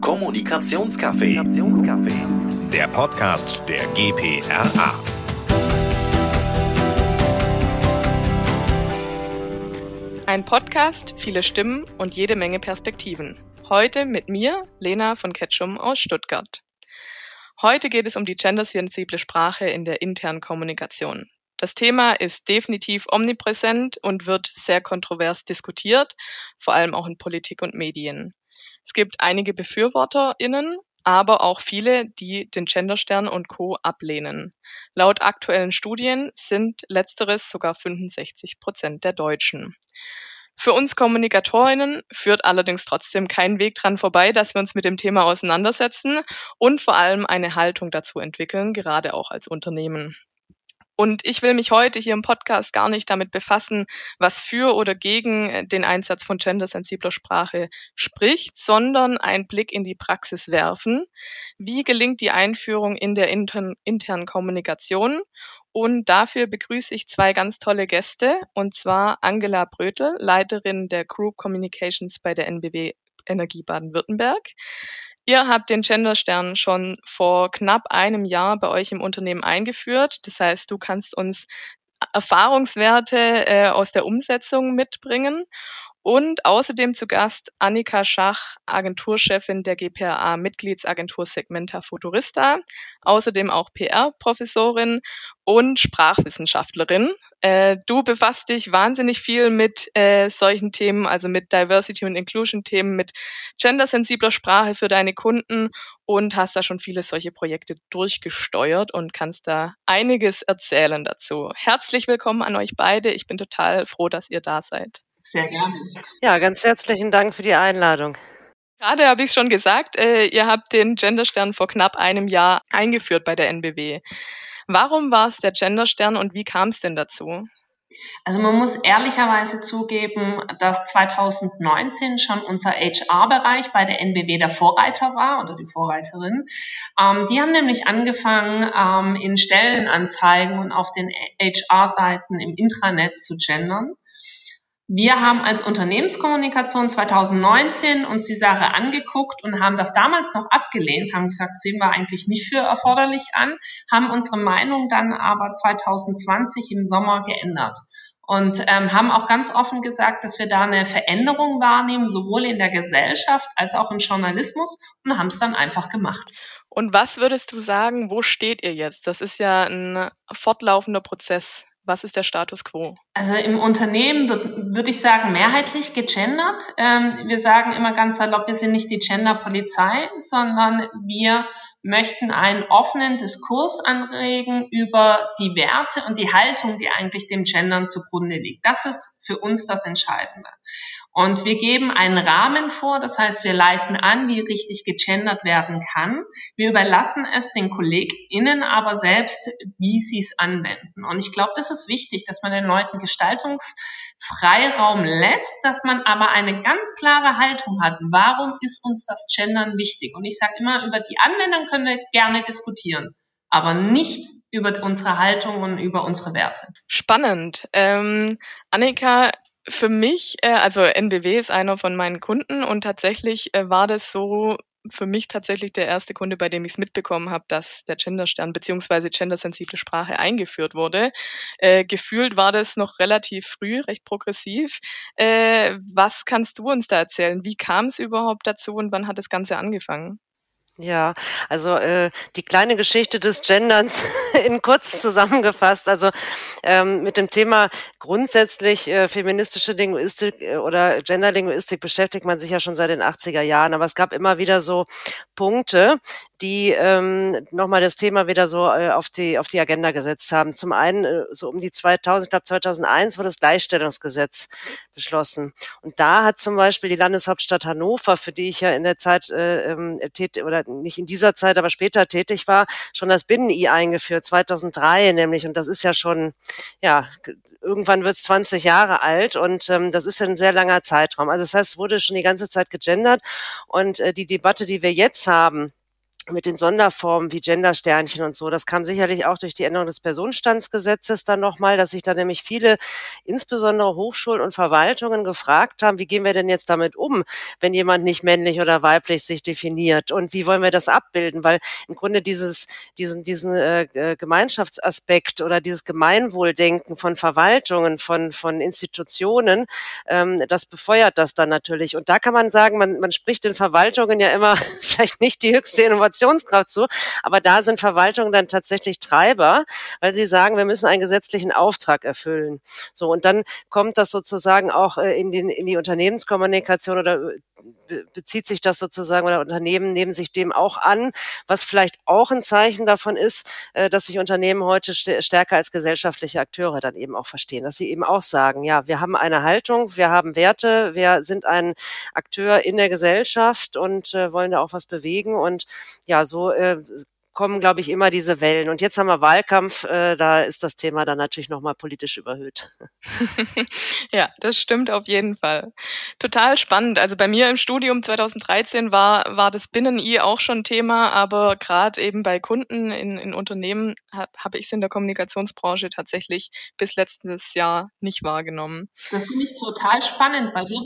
Kommunikationscafé. Der Podcast der GPRA. Ein Podcast, viele Stimmen und jede Menge Perspektiven. Heute mit mir, Lena von Ketchum aus Stuttgart. Heute geht es um die gendersensible Sprache in der internen Kommunikation. Das Thema ist definitiv omnipräsent und wird sehr kontrovers diskutiert, vor allem auch in Politik und Medien. Es gibt einige BefürworterInnen, aber auch viele, die den Genderstern und Co. ablehnen. Laut aktuellen Studien sind letzteres sogar 65 Prozent der Deutschen. Für uns Kommunikatorinnen führt allerdings trotzdem kein Weg dran vorbei, dass wir uns mit dem Thema auseinandersetzen und vor allem eine Haltung dazu entwickeln, gerade auch als Unternehmen. Und ich will mich heute hier im Podcast gar nicht damit befassen, was für oder gegen äh, den Einsatz von gendersensibler Sprache spricht, sondern einen Blick in die Praxis werfen. Wie gelingt die Einführung in der intern, internen Kommunikation? Und dafür begrüße ich zwei ganz tolle Gäste, und zwar Angela Brötel, Leiterin der Group Communications bei der NBW Energie Baden-Württemberg. Ihr habt den Genderstern schon vor knapp einem Jahr bei euch im Unternehmen eingeführt. Das heißt, du kannst uns Erfahrungswerte äh, aus der Umsetzung mitbringen. Und außerdem zu Gast Annika Schach, Agenturchefin der GPRA Mitgliedsagentur Segmenta Futurista, außerdem auch PR-Professorin und Sprachwissenschaftlerin. Äh, du befasst dich wahnsinnig viel mit äh, solchen Themen, also mit Diversity und Inclusion-Themen, mit gendersensibler Sprache für deine Kunden und hast da schon viele solche Projekte durchgesteuert und kannst da einiges erzählen dazu. Herzlich willkommen an euch beide. Ich bin total froh, dass ihr da seid. Sehr gerne. Ja, ganz herzlichen Dank für die Einladung. Gerade habe ich schon gesagt, äh, ihr habt den Genderstern vor knapp einem Jahr eingeführt bei der NBW. Warum war es der Genderstern und wie kam es denn dazu? Also man muss ehrlicherweise zugeben, dass 2019 schon unser HR-Bereich bei der NBW der Vorreiter war oder die Vorreiterin. Ähm, die haben nämlich angefangen, ähm, in Stellenanzeigen und auf den HR-Seiten im Intranet zu gendern. Wir haben als Unternehmenskommunikation 2019 uns die Sache angeguckt und haben das damals noch abgelehnt, haben gesagt, sehen wir eigentlich nicht für erforderlich an, haben unsere Meinung dann aber 2020 im Sommer geändert und ähm, haben auch ganz offen gesagt, dass wir da eine Veränderung wahrnehmen, sowohl in der Gesellschaft als auch im Journalismus und haben es dann einfach gemacht. Und was würdest du sagen, wo steht ihr jetzt? Das ist ja ein fortlaufender Prozess. Was ist der Status quo? Also im Unternehmen würde ich sagen, mehrheitlich gegendert. Ähm, wir sagen immer ganz salopp, wir sind nicht die Gender-Polizei, sondern wir möchten einen offenen Diskurs anregen über die Werte und die Haltung, die eigentlich dem Gendern zugrunde liegt. Das ist für uns das Entscheidende. Und wir geben einen Rahmen vor, das heißt, wir leiten an, wie richtig gegendert werden kann. Wir überlassen es den KollegInnen aber selbst, wie sie es anwenden. Und ich glaube, das ist wichtig, dass man den Leuten Gestaltungsfreiraum lässt, dass man aber eine ganz klare Haltung hat. Warum ist uns das Gendern wichtig? Und ich sage immer, über die Anwendung können wir gerne diskutieren, aber nicht über unsere Haltung und über unsere Werte. Spannend. Ähm, Annika, für mich, äh, also NBW ist einer von meinen Kunden und tatsächlich äh, war das so für mich tatsächlich der erste Kunde, bei dem ich es mitbekommen habe, dass der Genderstern bzw. gendersensible Sprache eingeführt wurde. Äh, gefühlt war das noch relativ früh, recht progressiv. Äh, was kannst du uns da erzählen? Wie kam es überhaupt dazu und wann hat das Ganze angefangen? Ja, also äh, die kleine Geschichte des Genderns in kurz zusammengefasst. Also ähm, mit dem Thema grundsätzlich äh, feministische Linguistik äh, oder Genderlinguistik beschäftigt man sich ja schon seit den 80er Jahren. Aber es gab immer wieder so Punkte, die ähm, nochmal das Thema wieder so äh, auf die auf die Agenda gesetzt haben. Zum einen äh, so um die 2000, ich glaube 2001 wurde das Gleichstellungsgesetz beschlossen und da hat zum Beispiel die Landeshauptstadt Hannover, für die ich ja in der Zeit äh, ähm, tätig oder nicht in dieser Zeit, aber später tätig war, schon das Binnen-I eingeführt 2003 nämlich und das ist ja schon ja irgendwann wird es 20 Jahre alt und ähm, das ist ja ein sehr langer Zeitraum. Also das heißt, es wurde schon die ganze Zeit gegendert und äh, die Debatte, die wir jetzt haben, mit den Sonderformen wie Gendersternchen und so. Das kam sicherlich auch durch die Änderung des Personenstandsgesetzes dann nochmal, dass sich da nämlich viele, insbesondere Hochschulen und Verwaltungen, gefragt haben, wie gehen wir denn jetzt damit um, wenn jemand nicht männlich oder weiblich sich definiert und wie wollen wir das abbilden? Weil im Grunde dieses, diesen, diesen äh, äh Gemeinschaftsaspekt oder dieses Gemeinwohldenken von Verwaltungen, von, von Institutionen, ähm, das befeuert das dann natürlich. Und da kann man sagen, man, man spricht den Verwaltungen ja immer vielleicht nicht die höchste Innovation Innovationskraft zu. Aber da sind Verwaltungen dann tatsächlich Treiber, weil sie sagen, wir müssen einen gesetzlichen Auftrag erfüllen. So, und dann kommt das sozusagen auch äh, in, den, in die Unternehmenskommunikation oder äh, bezieht sich das sozusagen oder Unternehmen nehmen sich dem auch an, was vielleicht auch ein Zeichen davon ist, äh, dass sich Unternehmen heute stärker als gesellschaftliche Akteure dann eben auch verstehen, dass sie eben auch sagen, ja, wir haben eine Haltung, wir haben Werte, wir sind ein Akteur in der Gesellschaft und wollen da auch was bewegen und ja, so äh, kommen, glaube ich, immer diese Wellen. Und jetzt haben wir Wahlkampf, äh, da ist das Thema dann natürlich nochmal politisch überhöht. ja, das stimmt auf jeden Fall. Total spannend. Also bei mir im Studium 2013 war, war das Binnen-I auch schon Thema, aber gerade eben bei Kunden in, in Unternehmen habe hab ich es in der Kommunikationsbranche tatsächlich bis letztes Jahr nicht wahrgenommen. Das finde ich total spannend, weil wir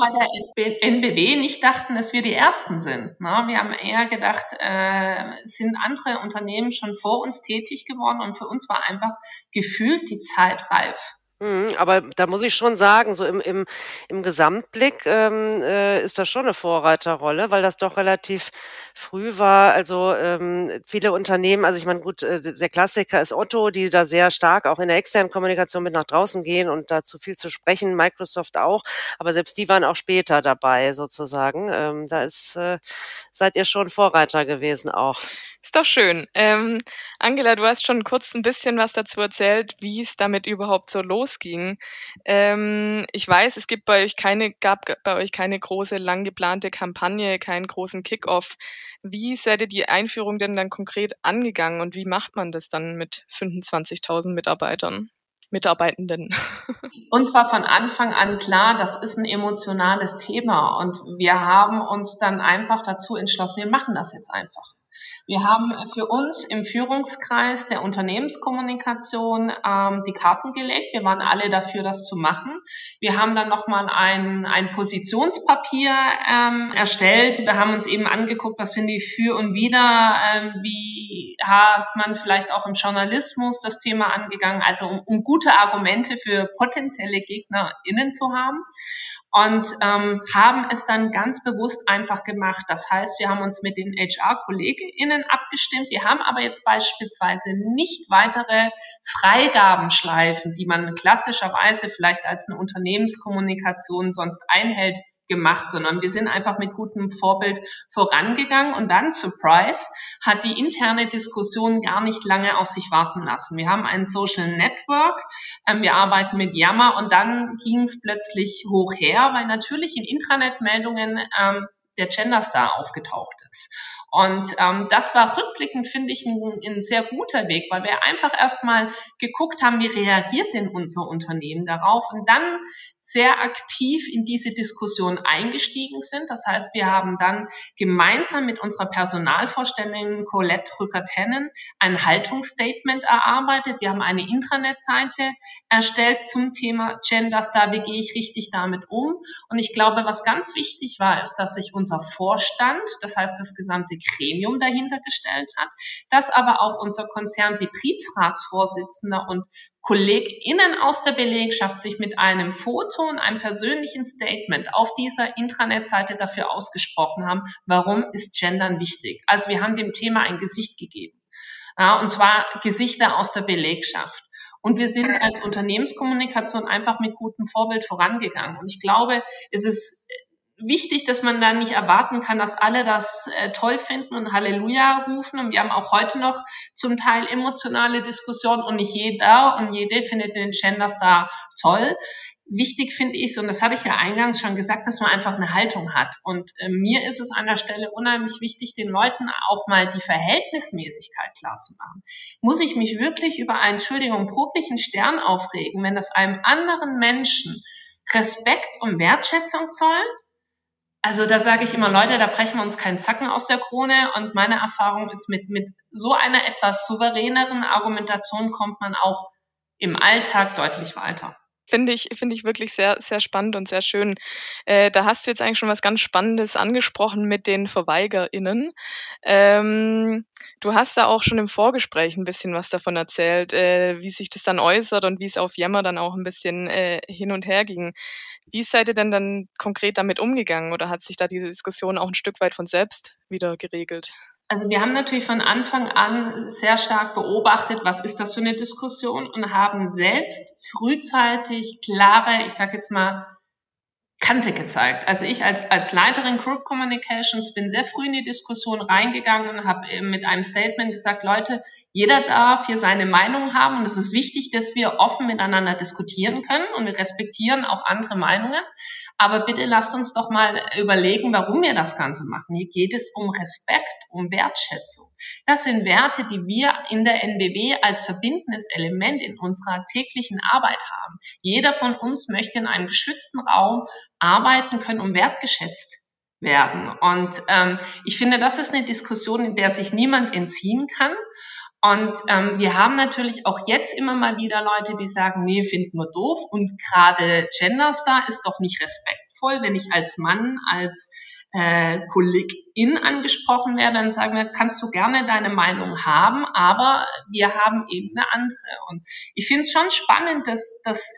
bei der NBW nicht dachten, dass wir die Ersten sind. Ne? Wir haben eher gedacht, äh, sind andere Unternehmen Unternehmen schon vor uns tätig geworden und für uns war einfach gefühlt die Zeit reif. Mhm, aber da muss ich schon sagen, so im, im, im Gesamtblick ähm, äh, ist das schon eine Vorreiterrolle, weil das doch relativ früh war. Also ähm, viele Unternehmen, also ich meine, gut, äh, der Klassiker ist Otto, die da sehr stark auch in der externen Kommunikation mit nach draußen gehen und dazu viel zu sprechen, Microsoft auch, aber selbst die waren auch später dabei sozusagen. Ähm, da ist, äh, seid ihr schon Vorreiter gewesen auch. Ist doch schön. Ähm, Angela, du hast schon kurz ein bisschen was dazu erzählt, wie es damit überhaupt so losging. Ähm, ich weiß, es gibt bei euch keine, gab bei euch keine große, lang geplante Kampagne, keinen großen Kickoff. Wie seid ihr die Einführung denn dann konkret angegangen und wie macht man das dann mit 25.000 Mitarbeitern? Mitarbeitenden. Uns war von Anfang an klar, das ist ein emotionales Thema und wir haben uns dann einfach dazu entschlossen, wir machen das jetzt einfach. Wir haben für uns im Führungskreis der Unternehmenskommunikation ähm, die Karten gelegt. Wir waren alle dafür, das zu machen. Wir haben dann nochmal ein, ein Positionspapier ähm, erstellt. Wir haben uns eben angeguckt, was sind die Für und Wider, ähm, wie hat man vielleicht auch im Journalismus das Thema angegangen, also um, um gute Argumente für potenzielle GegnerInnen zu haben und ähm, haben es dann ganz bewusst einfach gemacht. Das heißt, wir haben uns mit den HR-KollegInnen abgestimmt. Wir haben aber jetzt beispielsweise nicht weitere Freigabenschleifen, die man klassischerweise vielleicht als eine Unternehmenskommunikation sonst einhält, gemacht, sondern wir sind einfach mit gutem Vorbild vorangegangen und dann, Surprise, hat die interne Diskussion gar nicht lange auf sich warten lassen. Wir haben ein Social Network, ähm, wir arbeiten mit Yammer und dann ging es plötzlich hoch her, weil natürlich in Intranet-Meldungen ähm, der Genderstar aufgetaucht ist. Und ähm, das war rückblickend, finde ich, ein, ein sehr guter Weg, weil wir einfach erstmal geguckt haben, wie reagiert denn unser Unternehmen darauf? Und dann sehr aktiv in diese Diskussion eingestiegen sind. Das heißt, wir haben dann gemeinsam mit unserer Personalvorständin Colette Rücker-Tennen ein Haltungsstatement erarbeitet. Wir haben eine Intranet-Seite erstellt zum Thema Gender Star. Wie gehe ich richtig damit um? Und ich glaube, was ganz wichtig war, ist, dass sich unser Vorstand, das heißt das gesamte Gremium dahinter gestellt hat, dass aber auch unser Konzernbetriebsratsvorsitzender und KollegInnen aus der Belegschaft sich mit einem Foto und einem persönlichen Statement auf dieser Intranet-Seite dafür ausgesprochen haben, warum ist Gendern wichtig. Also wir haben dem Thema ein Gesicht gegeben. Ja, und zwar Gesichter aus der Belegschaft. Und wir sind als Unternehmenskommunikation einfach mit gutem Vorbild vorangegangen. Und ich glaube, es ist wichtig, dass man da nicht erwarten kann, dass alle das äh, toll finden und Halleluja rufen. Und wir haben auch heute noch zum Teil emotionale Diskussionen und nicht jeder und jede findet den Genderstar toll. Wichtig finde ich, und das hatte ich ja eingangs schon gesagt, dass man einfach eine Haltung hat. Und äh, mir ist es an der Stelle unheimlich wichtig, den Leuten auch mal die Verhältnismäßigkeit klar zu machen. Muss ich mich wirklich über einen, Entschuldigung, problichen Stern aufregen, wenn das einem anderen Menschen Respekt und Wertschätzung zollt? Also da sage ich immer, Leute, da brechen wir uns keinen Zacken aus der Krone. Und meine Erfahrung ist, mit, mit so einer etwas souveräneren Argumentation kommt man auch im Alltag deutlich weiter. Finde ich, finde ich wirklich sehr, sehr spannend und sehr schön. Äh, da hast du jetzt eigentlich schon was ganz Spannendes angesprochen mit den VerweigerInnen. Ähm, du hast da auch schon im Vorgespräch ein bisschen was davon erzählt, äh, wie sich das dann äußert und wie es auf Yammer dann auch ein bisschen äh, hin und her ging. Wie seid ihr denn dann konkret damit umgegangen oder hat sich da diese Diskussion auch ein Stück weit von selbst wieder geregelt? Also wir haben natürlich von Anfang an sehr stark beobachtet, was ist das für eine Diskussion und haben selbst frühzeitig klare, ich sage jetzt mal, Kante gezeigt. Also ich als, als Leiterin Group Communications bin sehr früh in die Diskussion reingegangen und habe mit einem Statement gesagt, Leute, jeder darf hier seine Meinung haben und es ist wichtig, dass wir offen miteinander diskutieren können und wir respektieren auch andere Meinungen. Aber bitte lasst uns doch mal überlegen, warum wir das Ganze machen. Hier geht es um Respekt, um Wertschätzung. Das sind Werte, die wir in der NBW als verbindendes Element in unserer täglichen Arbeit haben. Jeder von uns möchte in einem geschützten Raum arbeiten können und wertgeschätzt werden. Und ähm, ich finde, das ist eine Diskussion, in der sich niemand entziehen kann. Und ähm, wir haben natürlich auch jetzt immer mal wieder Leute, die sagen, nee, finden wir doof. Und gerade Genderstar ist doch nicht respektvoll, wenn ich als Mann, als äh, Kollegin angesprochen werde, dann sagen wir, kannst du gerne deine Meinung haben, aber wir haben eben eine andere. Und ich finde es schon spannend, dass, dass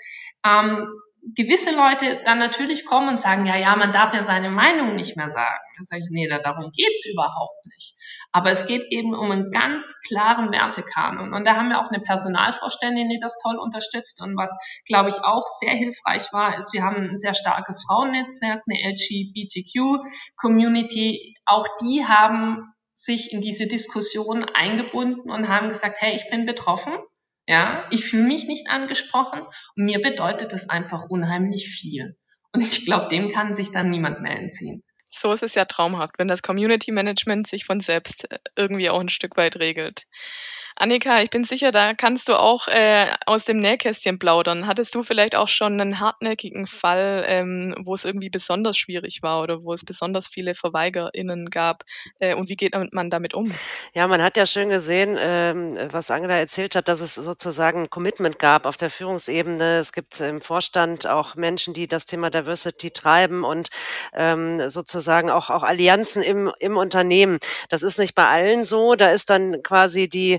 ähm, gewisse Leute dann natürlich kommen und sagen, ja, ja, man darf ja seine Meinung nicht mehr sagen. Da sage ich, nee, da, darum geht's überhaupt nicht. Aber es geht eben um einen ganz klaren Wertekanon. Und da haben wir auch eine Personalvorständin, die das toll unterstützt. Und was, glaube ich, auch sehr hilfreich war, ist, wir haben ein sehr starkes Frauennetzwerk, eine LGBTQ-Community. Auch die haben sich in diese Diskussion eingebunden und haben gesagt, hey, ich bin betroffen ja, ich fühle mich nicht angesprochen und mir bedeutet das einfach unheimlich viel. Und ich glaube, dem kann sich dann niemand mehr entziehen. So ist es ja traumhaft, wenn das Community Management sich von selbst äh, irgendwie auch ein Stück weit regelt. Annika, ich bin sicher, da kannst du auch äh, aus dem Nähkästchen plaudern. Hattest du vielleicht auch schon einen hartnäckigen Fall, ähm, wo es irgendwie besonders schwierig war oder wo es besonders viele VerweigerInnen gab? Äh, und wie geht man damit um? Ja, man hat ja schön gesehen, ähm, was Angela erzählt hat, dass es sozusagen ein Commitment gab auf der Führungsebene. Es gibt im Vorstand auch Menschen, die das Thema Diversity treiben und ähm, sozusagen auch, auch Allianzen im, im Unternehmen. Das ist nicht bei allen so. Da ist dann quasi die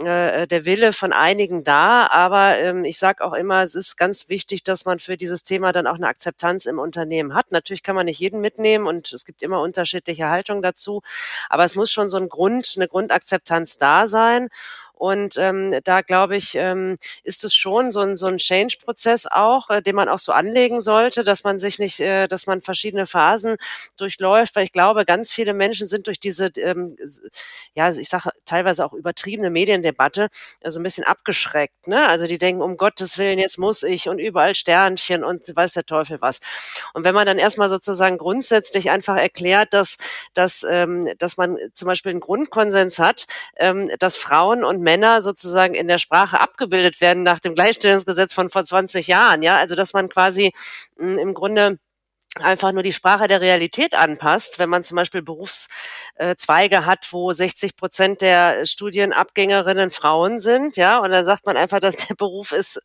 äh, der Wille von einigen da, aber ähm, ich sage auch immer, es ist ganz wichtig, dass man für dieses Thema dann auch eine Akzeptanz im Unternehmen hat. Natürlich kann man nicht jeden mitnehmen und es gibt immer unterschiedliche Haltungen dazu, aber es muss schon so ein Grund, eine Grundakzeptanz da sein. Und ähm, da glaube ich, ähm, ist es schon so ein, so ein Change-Prozess auch, äh, den man auch so anlegen sollte, dass man sich nicht, äh, dass man verschiedene Phasen durchläuft, weil ich glaube, ganz viele Menschen sind durch diese, ähm, ja, ich sage teilweise auch übertriebene Mediendebatte äh, so ein bisschen abgeschreckt. Ne? Also die denken, um Gottes Willen, jetzt muss ich und überall Sternchen und weiß der Teufel was. Und wenn man dann erstmal sozusagen grundsätzlich einfach erklärt, dass, dass, ähm, dass man zum Beispiel einen Grundkonsens hat, ähm, dass Frauen und Männer sozusagen in der Sprache abgebildet werden nach dem Gleichstellungsgesetz von vor 20 Jahren. Ja, also dass man quasi mh, hm, im Grunde einfach nur die Sprache der Realität anpasst. Wenn man zum Beispiel Berufszweige hat, wo 60 Prozent der Studienabgängerinnen Frauen sind, ja, und dann sagt man einfach, dass der Beruf ist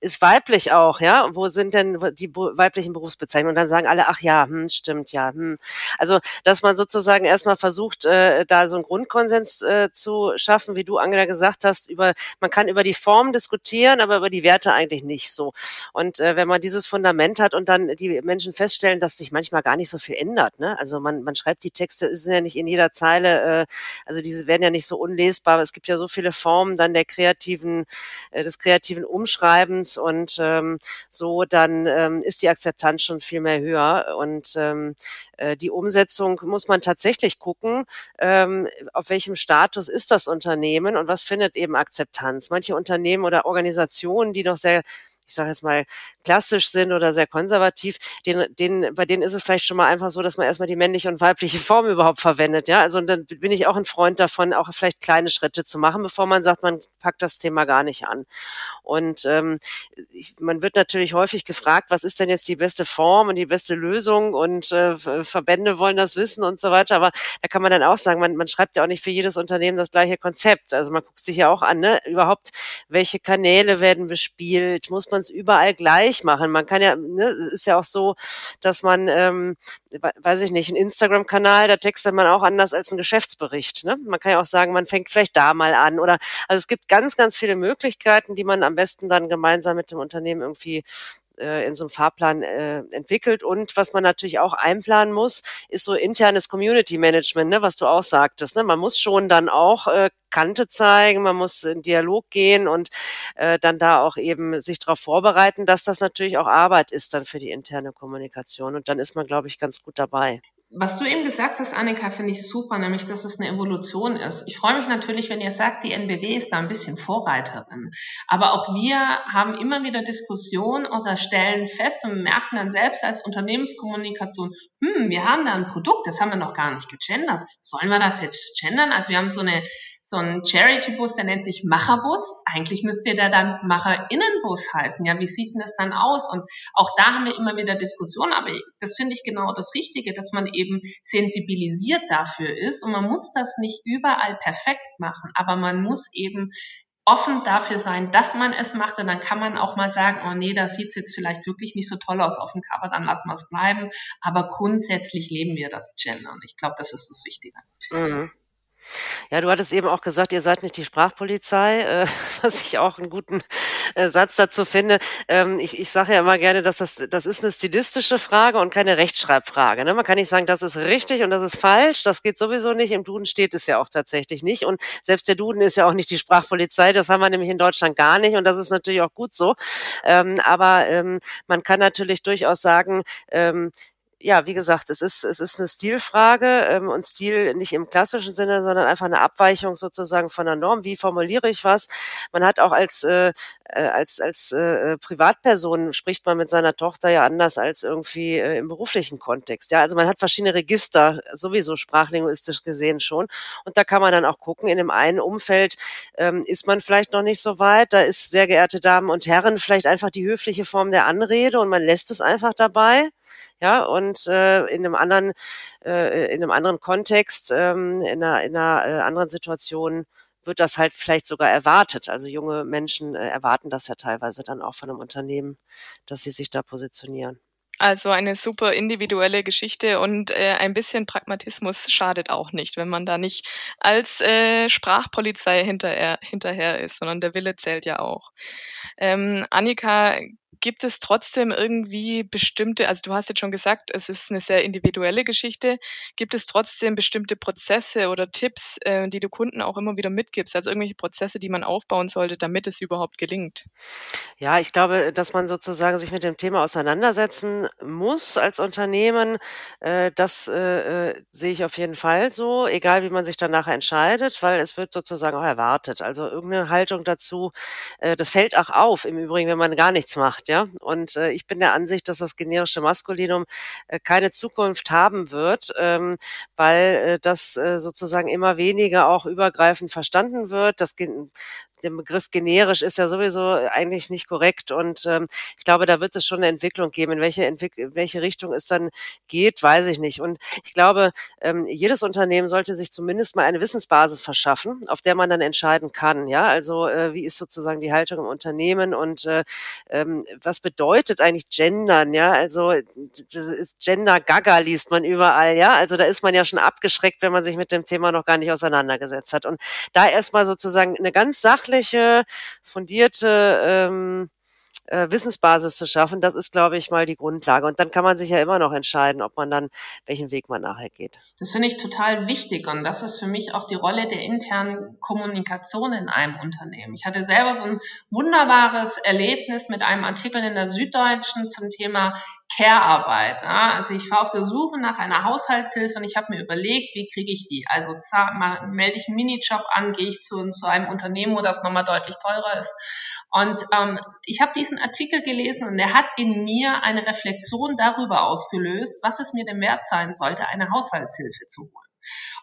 ist weiblich auch, ja? Wo sind denn die weiblichen Berufsbezeichnungen? Und dann sagen alle, ach ja, hm, stimmt, ja. Hm. Also, dass man sozusagen erstmal versucht, äh, da so einen Grundkonsens äh, zu schaffen, wie du, Angela, gesagt hast, über, man kann über die Form diskutieren, aber über die Werte eigentlich nicht so. Und äh, wenn man dieses Fundament hat und dann die Menschen feststellen, dass sich manchmal gar nicht so viel ändert, ne? Also man, man schreibt die Texte, sind ja nicht in jeder Zeile, äh, also diese werden ja nicht so unlesbar. Es gibt ja so viele Formen dann der kreativen, äh, des kreativen Umschreibens Schreibens und ähm, so, dann ähm, ist die Akzeptanz schon viel mehr höher. Und ähm, äh, die Umsetzung muss man tatsächlich gucken, ähm, auf welchem Status ist das Unternehmen und was findet eben Akzeptanz. Manche Unternehmen oder Organisationen, die noch sehr ich sage jetzt mal, klassisch sind oder sehr konservativ, den, den, bei denen ist es vielleicht schon mal einfach so, dass man erstmal die männliche und weibliche Form überhaupt verwendet. Ja, also dann bin ich auch ein Freund davon, auch vielleicht kleine Schritte zu machen, bevor man sagt, man packt das Thema gar nicht an. Und ähm, man wird natürlich häufig gefragt, was ist denn jetzt die beste Form und die beste Lösung und äh, Verbände wollen das wissen und so weiter. Aber da kann man dann auch sagen, man, man schreibt ja auch nicht für jedes Unternehmen das gleiche Konzept. Also man guckt sich ja auch an, ne, überhaupt, welche Kanäle werden bespielt, muss man es überall gleich machen. Man kann ja, ne, ist ja auch so, dass man, ähm, weiß ich nicht, ein Instagram-Kanal, da textet man auch anders als ein Geschäftsbericht. Ne? Man kann ja auch sagen, man fängt vielleicht da mal an oder also es gibt ganz, ganz viele Möglichkeiten, die man am besten dann gemeinsam mit dem Unternehmen irgendwie äh, in so einem Fahrplan äh, entwickelt. Und was man natürlich auch einplanen muss, ist so internes Community Management, ne, was du auch sagtest. Ne? Man muss schon dann auch äh, Kante zeigen, man muss in Dialog gehen und äh, dann da auch eben sich darauf vorbereiten, dass das natürlich auch Arbeit ist dann für die interne Kommunikation. Und dann ist man, glaube ich, ganz gut dabei. Was du eben gesagt hast, Annika, finde ich super, nämlich, dass es eine Evolution ist. Ich freue mich natürlich, wenn ihr sagt, die NBW ist da ein bisschen Vorreiterin. Aber auch wir haben immer wieder Diskussionen oder stellen fest und merken dann selbst als Unternehmenskommunikation, hm, wir haben da ein Produkt, das haben wir noch gar nicht gegendert. Sollen wir das jetzt gendern? Also wir haben so eine so ein Charity-Bus, der nennt sich Macherbus. Eigentlich müsste der dann Macherinnenbus heißen. Ja, wie sieht denn das dann aus? Und auch da haben wir immer wieder Diskussionen, aber das finde ich genau das Richtige, dass man eben sensibilisiert dafür ist und man muss das nicht überall perfekt machen, aber man muss eben offen dafür sein, dass man es macht und dann kann man auch mal sagen, oh nee, da sieht jetzt vielleicht wirklich nicht so toll aus auf dem Cover, dann lassen wir es bleiben. Aber grundsätzlich leben wir das Gender und ich glaube, das ist das Wichtige. Mhm. Ja, du hattest eben auch gesagt, ihr seid nicht die Sprachpolizei, äh, was ich auch einen guten äh, Satz dazu finde. Ähm, ich ich sage ja immer gerne, dass das, das ist eine stilistische Frage und keine Rechtschreibfrage. Ne? Man kann nicht sagen, das ist richtig und das ist falsch. Das geht sowieso nicht. Im Duden steht es ja auch tatsächlich nicht. Und selbst der Duden ist ja auch nicht die Sprachpolizei. Das haben wir nämlich in Deutschland gar nicht. Und das ist natürlich auch gut so. Ähm, aber ähm, man kann natürlich durchaus sagen, ähm, ja, wie gesagt, es ist, es ist eine Stilfrage ähm, und Stil nicht im klassischen Sinne, sondern einfach eine Abweichung sozusagen von der Norm. Wie formuliere ich was? Man hat auch als, äh, äh als, als äh, Privatperson spricht man mit seiner Tochter ja anders als irgendwie äh, im beruflichen Kontext. Ja, also man hat verschiedene Register, sowieso sprachlinguistisch gesehen schon. Und da kann man dann auch gucken, in dem einen Umfeld ähm, ist man vielleicht noch nicht so weit. Da ist, sehr geehrte Damen und Herren, vielleicht einfach die höfliche Form der Anrede und man lässt es einfach dabei ja, und äh, in einem anderen, äh, in einem anderen Kontext, ähm, in einer, in einer äh, anderen Situation wird das halt vielleicht sogar erwartet. Also junge Menschen äh, erwarten das ja teilweise dann auch von einem Unternehmen, dass sie sich da positionieren. Also eine super individuelle Geschichte und äh, ein bisschen Pragmatismus schadet auch nicht, wenn man da nicht als äh, Sprachpolizei hinterher, hinterher ist, sondern der Wille zählt ja auch. Ähm, Annika, gibt es trotzdem irgendwie bestimmte, also du hast jetzt schon gesagt, es ist eine sehr individuelle Geschichte. Gibt es trotzdem bestimmte Prozesse oder Tipps, äh, die du Kunden auch immer wieder mitgibst? Also irgendwelche Prozesse, die man aufbauen sollte, damit es überhaupt gelingt? Ja, ich glaube, dass man sozusagen sich mit dem Thema auseinandersetzen muss als Unternehmen. Äh, das äh, äh sehe ich auf jeden Fall so, egal wie man sich dann nachher entscheidet, weil es wird sozusagen auch erwartet. Also irgendeine Haltung dazu, äh, das fällt auch auf, im Übrigen, wenn man gar nichts macht ja. Und äh, ich bin der Ansicht, dass das generische Maskulinum äh, keine Zukunft haben wird, ähm, weil äh, das äh, sozusagen immer weniger auch übergreifend verstanden wird. Das der Begriff generisch ist ja sowieso eigentlich nicht korrekt und ähm, ich glaube, da wird es schon eine Entwicklung geben. In welche, Entwick in welche Richtung es dann geht, weiß ich nicht. Und ich glaube, ähm, jedes Unternehmen sollte sich zumindest mal eine Wissensbasis verschaffen, auf der man dann entscheiden kann. Ja, also äh, wie ist sozusagen die Haltung im Unternehmen und äh, ähm, was bedeutet eigentlich Gendern? Ja, also ist Gender Gaga liest man überall. Ja, also da ist man ja schon abgeschreckt, wenn man sich mit dem Thema noch gar nicht auseinandergesetzt hat. Und da erstmal sozusagen eine ganz sachliche sachliche, fundierte ähm, äh, Wissensbasis zu schaffen, das ist, glaube ich, mal die Grundlage. Und dann kann man sich ja immer noch entscheiden, ob man dann, welchen Weg man nachher geht. Das finde ich total wichtig und das ist für mich auch die Rolle der internen Kommunikation in einem Unternehmen. Ich hatte selber so ein wunderbares Erlebnis mit einem Artikel in der Süddeutschen zum Thema Care-Arbeit. Also ich war auf der Suche nach einer Haushaltshilfe und ich habe mir überlegt, wie kriege ich die? Also melde ich einen Minijob an, gehe ich zu, zu einem Unternehmen, wo das nochmal deutlich teurer ist. Und ähm, ich habe diesen Artikel gelesen und er hat in mir eine Reflexion darüber ausgelöst, was es mir denn wert sein sollte, eine Haushaltshilfe zu holen.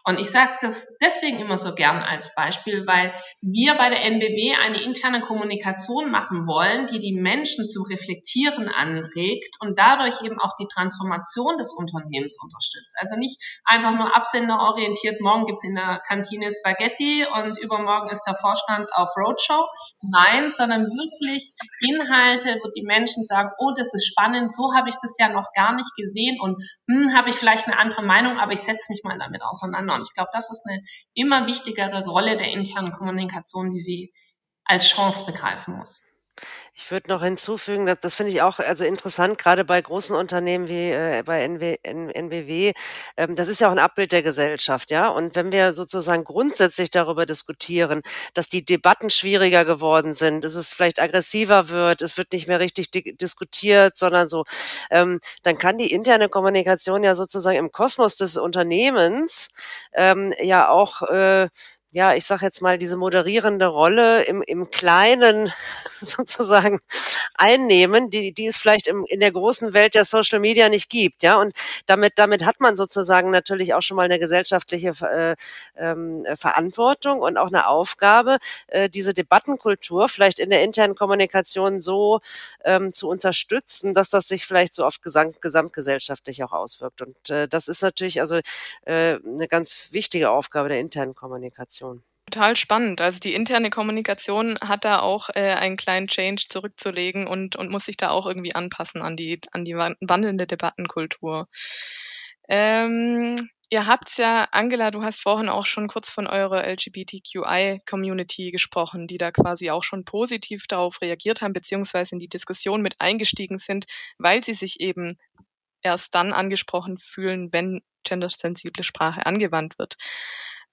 Und ich sage das deswegen immer so gern als Beispiel, weil wir bei der NBW eine interne Kommunikation machen wollen, die die Menschen zum Reflektieren anregt und dadurch eben auch die Transformation des Unternehmens unterstützt. Also nicht einfach nur absenderorientiert, morgen gibt's in der Kantine Spaghetti und übermorgen ist der Vorstand auf Roadshow. Nein, sondern wirklich Inhalte, wo die Menschen sagen, oh, das ist spannend, so habe ich das ja noch gar nicht gesehen und hm, habe ich vielleicht eine andere Meinung, aber ich setze mich mal damit auseinander. Und ich glaube, das ist eine immer wichtigere Rolle der internen Kommunikation, die sie als Chance begreifen muss. Ich würde noch hinzufügen, dass das finde ich auch also interessant, gerade bei großen Unternehmen wie äh, bei NW, N, NBW. Ähm, das ist ja auch ein Abbild der Gesellschaft, ja. Und wenn wir sozusagen grundsätzlich darüber diskutieren, dass die Debatten schwieriger geworden sind, dass es vielleicht aggressiver wird, es wird nicht mehr richtig di diskutiert, sondern so, ähm, dann kann die interne Kommunikation ja sozusagen im Kosmos des Unternehmens ähm, ja auch äh, ja, ich sage jetzt mal, diese moderierende Rolle im, im Kleinen sozusagen einnehmen, die, die es vielleicht im, in der großen Welt der Social Media nicht gibt. Ja, und damit, damit hat man sozusagen natürlich auch schon mal eine gesellschaftliche äh, ähm, Verantwortung und auch eine Aufgabe, äh, diese Debattenkultur vielleicht in der internen Kommunikation so ähm, zu unterstützen, dass das sich vielleicht so oft gesamt, gesamtgesellschaftlich auch auswirkt. Und äh, das ist natürlich also äh, eine ganz wichtige Aufgabe der internen Kommunikation. Kommunikation. Total spannend. Also die interne Kommunikation hat da auch äh, einen kleinen Change zurückzulegen und, und muss sich da auch irgendwie anpassen an die, an die wandelnde Debattenkultur. Ähm, ihr habt ja, Angela, du hast vorhin auch schon kurz von eurer LGBTQI-Community gesprochen, die da quasi auch schon positiv darauf reagiert haben, beziehungsweise in die Diskussion mit eingestiegen sind, weil sie sich eben erst dann angesprochen fühlen, wenn gendersensible Sprache angewandt wird.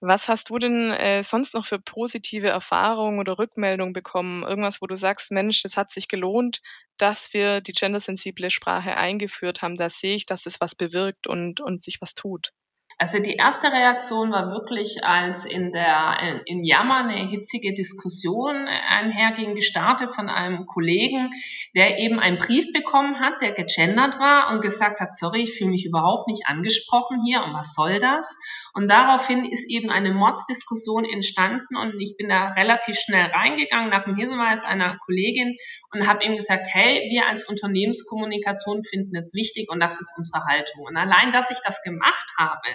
Was hast du denn äh, sonst noch für positive Erfahrungen oder Rückmeldungen bekommen? Irgendwas, wo du sagst, Mensch, das hat sich gelohnt, dass wir die gendersensible Sprache eingeführt haben. Da sehe ich, dass es was bewirkt und, und sich was tut. Also die erste Reaktion war wirklich, als in der in Jammer eine hitzige Diskussion einherging, gestartet von einem Kollegen, der eben einen Brief bekommen hat, der gegendert war und gesagt hat, sorry, ich fühle mich überhaupt nicht angesprochen hier und was soll das? Und daraufhin ist eben eine Mordsdiskussion entstanden und ich bin da relativ schnell reingegangen nach dem Hinweis einer Kollegin und habe ihm gesagt, hey, wir als Unternehmenskommunikation finden es wichtig und das ist unsere Haltung. Und allein, dass ich das gemacht habe,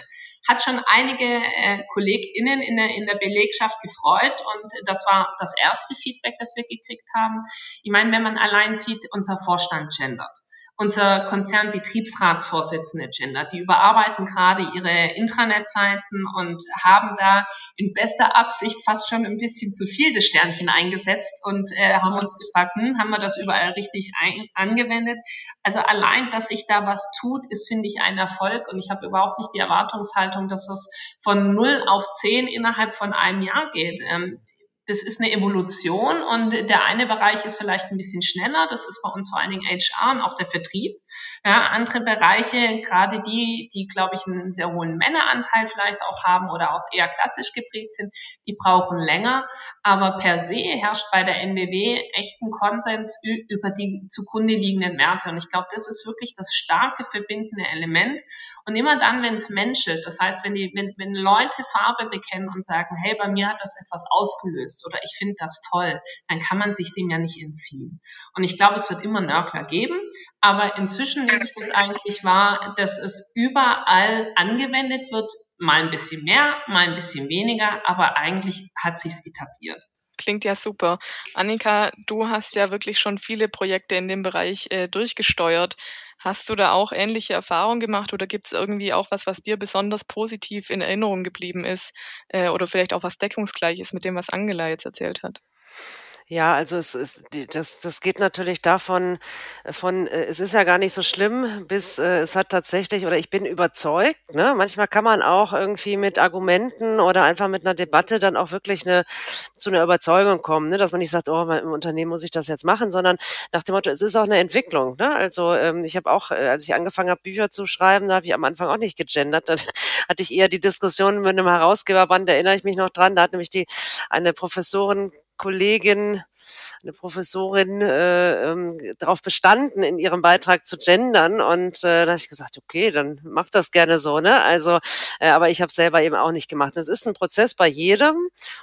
hat schon einige äh, KollegInnen in der, in der Belegschaft gefreut und das war das erste Feedback, das wir gekriegt haben. Ich meine, wenn man allein sieht, unser Vorstand gendert unser Konzernbetriebsratsvorsitzende Gender. Die überarbeiten gerade ihre Intranet-Seiten und haben da in bester Absicht fast schon ein bisschen zu viel des Sternchen eingesetzt und äh, haben uns gefragt, hm, haben wir das überall richtig ein, angewendet? Also allein, dass sich da was tut, ist, finde ich, ein Erfolg und ich habe überhaupt nicht die Erwartungshaltung, dass das von 0 auf 10 innerhalb von einem Jahr geht. Ähm, das ist eine Evolution und der eine Bereich ist vielleicht ein bisschen schneller. Das ist bei uns vor allen Dingen HR und auch der Vertrieb. Ja, andere Bereiche, gerade die, die, glaube ich, einen sehr hohen Männeranteil vielleicht auch haben oder auch eher klassisch geprägt sind, die brauchen länger. Aber per se herrscht bei der NBW echt ein Konsens über die zugrunde liegenden Werte. Und ich glaube, das ist wirklich das starke verbindende Element. Und immer dann, wenn es menschelt, das heißt, wenn, die, wenn, wenn Leute Farbe bekennen und sagen, hey, bei mir hat das etwas ausgelöst oder ich finde das toll, dann kann man sich dem ja nicht entziehen. Und ich glaube, es wird immer Nörgler geben, aber inzwischen nehme ich das eigentlich wahr, dass es überall angewendet wird, mal ein bisschen mehr, mal ein bisschen weniger, aber eigentlich hat sich's etabliert. Klingt ja super. Annika, du hast ja wirklich schon viele Projekte in dem Bereich äh, durchgesteuert. Hast du da auch ähnliche Erfahrungen gemacht oder gibt es irgendwie auch was, was dir besonders positiv in Erinnerung geblieben ist äh, oder vielleicht auch was deckungsgleich ist mit dem, was Angela jetzt erzählt hat? Ja, also es ist, das, das geht natürlich davon, äh, von, äh, es ist ja gar nicht so schlimm, bis äh, es hat tatsächlich, oder ich bin überzeugt, ne? Manchmal kann man auch irgendwie mit Argumenten oder einfach mit einer Debatte dann auch wirklich eine, zu einer Überzeugung kommen, ne? dass man nicht sagt, oh, im Unternehmen muss ich das jetzt machen, sondern nach dem Motto, es ist auch eine Entwicklung. Ne? Also ähm, ich habe auch, als ich angefangen habe, Bücher zu schreiben, da habe ich am Anfang auch nicht gegendert. Dann hatte ich eher die Diskussion mit einem Herausgeberband, da erinnere ich mich noch dran, da hat nämlich die eine Professorin Kollegin, eine Professorin äh, ähm, darauf bestanden, in ihrem Beitrag zu gendern. Und äh, da habe ich gesagt, okay, dann mach das gerne so, ne? Also, äh, aber ich habe selber eben auch nicht gemacht. Es ist ein Prozess bei jedem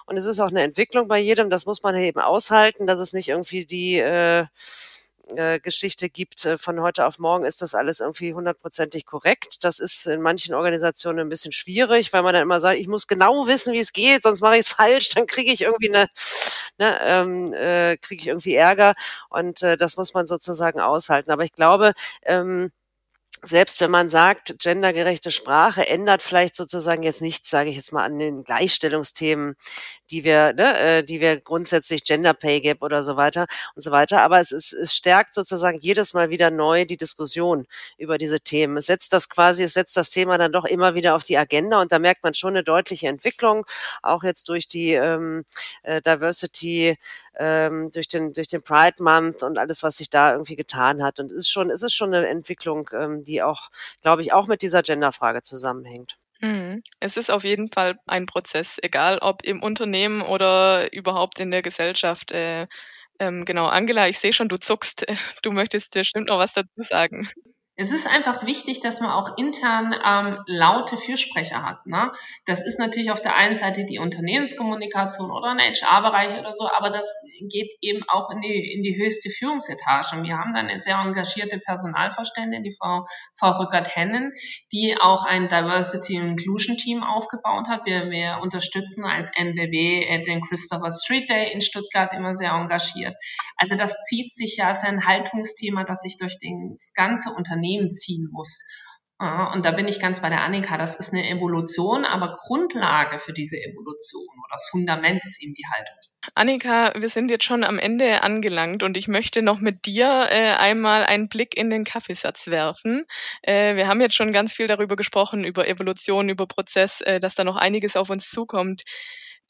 und es ist auch eine Entwicklung bei jedem. Das muss man eben aushalten, dass es nicht irgendwie die äh, äh, Geschichte gibt, äh, von heute auf morgen ist das alles irgendwie hundertprozentig korrekt. Das ist in manchen Organisationen ein bisschen schwierig, weil man dann immer sagt, ich muss genau wissen, wie es geht, sonst mache ich es falsch, dann kriege ich irgendwie eine, ne, ähm, äh, kriege ich irgendwie Ärger und äh, das muss man sozusagen aushalten. Aber ich glaube, ähm, selbst wenn man sagt, gendergerechte Sprache ändert vielleicht sozusagen jetzt nichts, sage ich jetzt mal, an den Gleichstellungsthemen, die wir, ne, äh, die wir grundsätzlich Gender Pay Gap oder so weiter und so weiter. Aber es ist, es stärkt sozusagen jedes Mal wieder neu die Diskussion über diese Themen. Es setzt das quasi, es setzt das Thema dann doch immer wieder auf die Agenda und da merkt man schon eine deutliche Entwicklung, auch jetzt durch die ähm, äh, Diversity ähm, durch den durch den Pride Month und alles, was sich da irgendwie getan hat. Und es ist schon, es ist schon eine Entwicklung, ähm, die auch, glaube ich, auch mit dieser Genderfrage zusammenhängt. Mhm. Es ist auf jeden Fall ein Prozess, egal ob im Unternehmen oder überhaupt in der Gesellschaft. Äh, ähm, genau, Angela, ich sehe schon, du zuckst. Du möchtest bestimmt noch was dazu sagen. Es ist einfach wichtig, dass man auch intern ähm, laute Fürsprecher hat. Ne? Das ist natürlich auf der einen Seite die Unternehmenskommunikation oder ein HR-Bereich oder so, aber das geht eben auch in die, in die höchste Führungsetage. Und wir haben dann eine sehr engagierte Personalvorständin, die Frau, Frau Rückert-Hennen, die auch ein Diversity Inclusion Team aufgebaut hat. Wir, wir unterstützen als NBW äh, den Christopher Street Day in Stuttgart immer sehr engagiert. Also das zieht sich ja, ist ein Haltungsthema, das sich durch das ganze Unternehmen Unternehmen ziehen muss. Und da bin ich ganz bei der Annika. Das ist eine Evolution, aber Grundlage für diese Evolution oder das Fundament ist eben die Haltung. Annika, wir sind jetzt schon am Ende angelangt und ich möchte noch mit dir äh, einmal einen Blick in den Kaffeesatz werfen. Äh, wir haben jetzt schon ganz viel darüber gesprochen, über Evolution, über Prozess, äh, dass da noch einiges auf uns zukommt.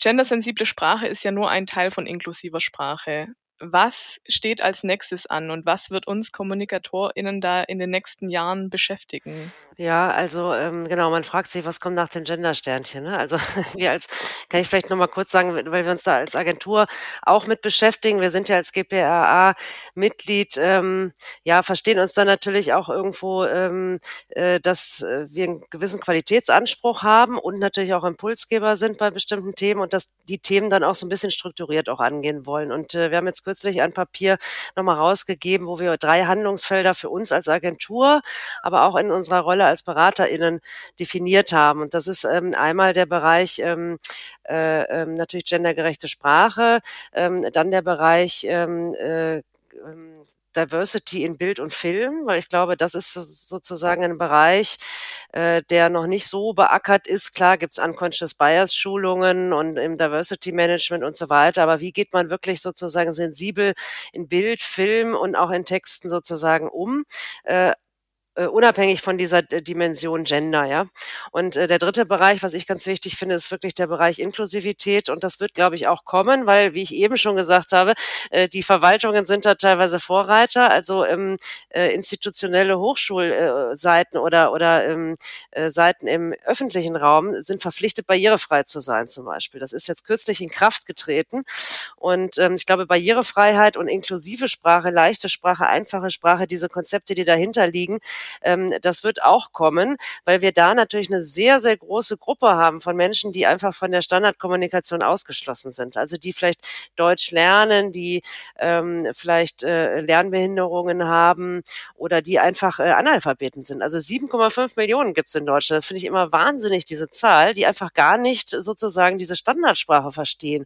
Gendersensible Sprache ist ja nur ein Teil von inklusiver Sprache was steht als nächstes an und was wird uns KommunikatorInnen da in den nächsten Jahren beschäftigen? Ja, also ähm, genau, man fragt sich, was kommt nach den Gendersternchen? Ne? Also wir als, kann ich vielleicht nochmal kurz sagen, weil wir uns da als Agentur auch mit beschäftigen. Wir sind ja als GPRA Mitglied, ähm, ja, verstehen uns da natürlich auch irgendwo, ähm, äh, dass äh, wir einen gewissen Qualitätsanspruch haben und natürlich auch Impulsgeber sind bei bestimmten Themen und dass die Themen dann auch so ein bisschen strukturiert auch angehen wollen. Und äh, wir haben jetzt kürzlich ein Papier nochmal rausgegeben, wo wir drei Handlungsfelder für uns als Agentur, aber auch in unserer Rolle als BeraterInnen definiert haben. Und das ist ähm, einmal der Bereich ähm, äh, ähm, natürlich gendergerechte Sprache, ähm, dann der Bereich ähm, äh, ähm, Diversity in Bild und Film, weil ich glaube, das ist sozusagen ein Bereich, äh, der noch nicht so beackert ist. Klar gibt's Unconscious Bias Schulungen und im Diversity Management und so weiter, aber wie geht man wirklich sozusagen sensibel in Bild, Film und auch in Texten sozusagen um? Äh, äh, unabhängig von dieser äh, Dimension Gender, ja. Und äh, der dritte Bereich, was ich ganz wichtig finde, ist wirklich der Bereich Inklusivität und das wird, glaube ich, auch kommen, weil, wie ich eben schon gesagt habe, äh, die Verwaltungen sind da teilweise Vorreiter, also ähm, äh, institutionelle Hochschulseiten äh, oder oder ähm, äh, Seiten im öffentlichen Raum sind verpflichtet, barrierefrei zu sein, zum Beispiel. Das ist jetzt kürzlich in Kraft getreten und ähm, ich glaube, Barrierefreiheit und inklusive Sprache, leichte Sprache, einfache Sprache, diese Konzepte, die dahinter liegen, ähm, das wird auch kommen, weil wir da natürlich eine sehr, sehr große Gruppe haben von Menschen, die einfach von der Standardkommunikation ausgeschlossen sind. Also die vielleicht Deutsch lernen, die ähm, vielleicht äh, Lernbehinderungen haben oder die einfach äh, Analphabeten sind. Also 7,5 Millionen gibt es in Deutschland. Das finde ich immer wahnsinnig, diese Zahl, die einfach gar nicht sozusagen diese Standardsprache verstehen.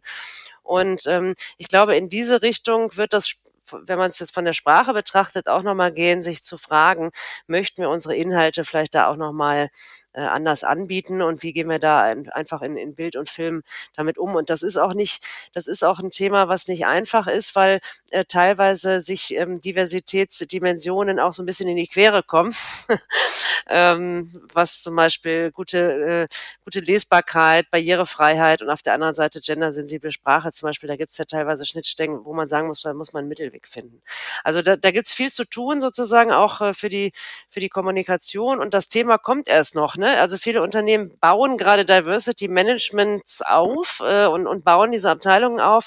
Und ähm, ich glaube, in diese Richtung wird das wenn man es jetzt von der Sprache betrachtet, auch nochmal gehen, sich zu fragen, möchten wir unsere Inhalte vielleicht da auch nochmal äh, anders anbieten und wie gehen wir da ein, einfach in, in Bild und Film damit um. Und das ist auch nicht, das ist auch ein Thema, was nicht einfach ist, weil äh, teilweise sich ähm, Diversitätsdimensionen auch so ein bisschen in die Quere kommen, ähm, was zum Beispiel gute, äh, gute Lesbarkeit, Barrierefreiheit und auf der anderen Seite gendersensible Sprache zum Beispiel, da gibt es ja teilweise Schnittstellen, wo man sagen muss, da muss man einen Mittelweg finden. Also da, da gibt es viel zu tun sozusagen auch äh, für die für die Kommunikation und das Thema kommt erst noch. Ne? Ne? Also viele Unternehmen bauen gerade Diversity Managements auf äh, und, und bauen diese Abteilungen auf.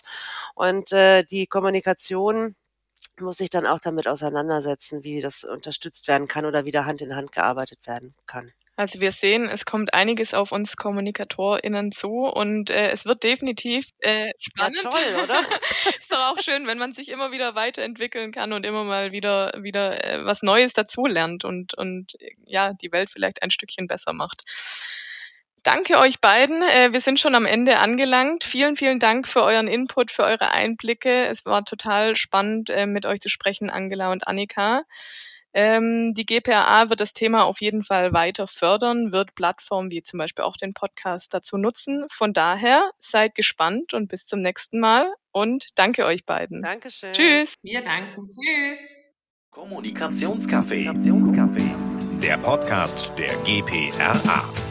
Und äh, die Kommunikation muss sich dann auch damit auseinandersetzen, wie das unterstützt werden kann oder wie da Hand in Hand gearbeitet werden kann. Also wir sehen, es kommt einiges auf uns KommunikatorInnen zu und äh, es wird definitiv äh, spannend. Ja, toll, oder? ist doch auch schön, wenn man sich immer wieder weiterentwickeln kann und immer mal wieder wieder äh, was Neues dazulernt und und ja die Welt vielleicht ein Stückchen besser macht. Danke euch beiden. Äh, wir sind schon am Ende angelangt. Vielen, vielen Dank für euren Input, für eure Einblicke. Es war total spannend, äh, mit euch zu sprechen, Angela und Annika. Ähm, die GPA wird das Thema auf jeden Fall weiter fördern, wird Plattformen wie zum Beispiel auch den Podcast dazu nutzen. Von daher seid gespannt und bis zum nächsten Mal und danke euch beiden. Dankeschön. Tschüss. Wir danken. Tschüss. Kommunikationscafé. Der Podcast der GPRA.